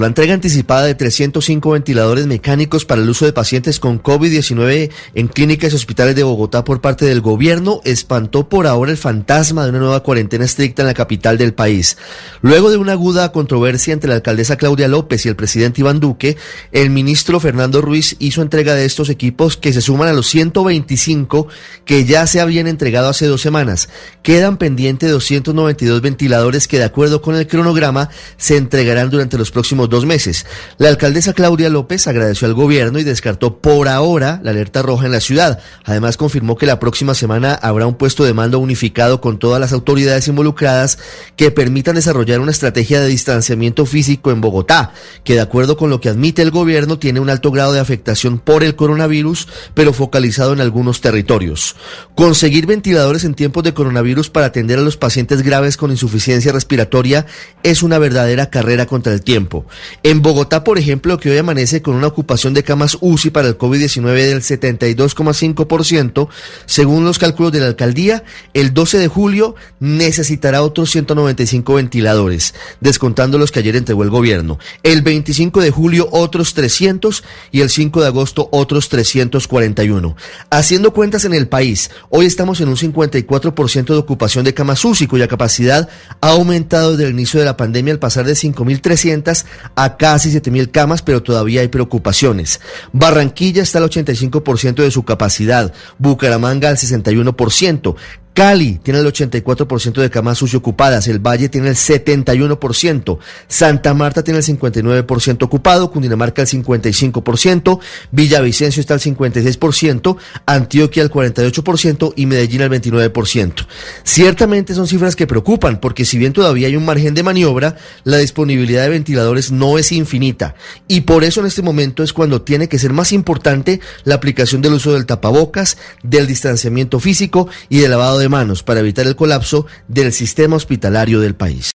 La entrega anticipada de 305 ventiladores mecánicos para el uso de pacientes con COVID-19 en clínicas y hospitales de Bogotá por parte del gobierno espantó por ahora el fantasma de una nueva cuarentena estricta en la capital del país. Luego de una aguda controversia entre la alcaldesa Claudia López y el presidente Iván Duque, el ministro Fernando Ruiz hizo entrega de estos equipos que se suman a los 125 que ya se habían entregado hace dos semanas. Quedan pendientes 292 ventiladores que de acuerdo con el cronograma se entregarán durante los próximos dos meses. La alcaldesa Claudia López agradeció al gobierno y descartó por ahora la alerta roja en la ciudad. Además confirmó que la próxima semana habrá un puesto de mando unificado con todas las autoridades involucradas que permitan desarrollar una estrategia de distanciamiento físico en Bogotá, que de acuerdo con lo que admite el gobierno tiene un alto grado de afectación por el coronavirus, pero focalizado en algunos territorios. Conseguir ventiladores en tiempos de coronavirus para atender a los pacientes graves con insuficiencia respiratoria es una verdadera carrera contra el tiempo. En Bogotá, por ejemplo, que hoy amanece con una ocupación de camas UCI para el COVID-19 del 72,5%, según los cálculos de la alcaldía, el 12 de julio necesitará otros 195 ventiladores, descontando los que ayer entregó el gobierno. El 25 de julio otros 300 y el 5 de agosto otros 341. Haciendo cuentas en el país, hoy estamos en un 54% de ocupación de camas UCI, cuya capacidad ha aumentado desde el inicio de la pandemia al pasar de 5.300 a casi 7.000 camas, pero todavía hay preocupaciones. Barranquilla está al 85% de su capacidad, Bucaramanga al 61%, Cali tiene el 84% de camas UCI ocupadas, el Valle tiene el 71%, Santa Marta tiene el 59% ocupado, Cundinamarca el 55%, Villavicencio está al 56%, Antioquia al 48% y Medellín al 29%. Ciertamente son cifras que preocupan porque si bien todavía hay un margen de maniobra, la disponibilidad de ventiladores no es infinita y por eso en este momento es cuando tiene que ser más importante la aplicación del uso del tapabocas, del distanciamiento físico y del lavado de manos para evitar el colapso del sistema hospitalario del país.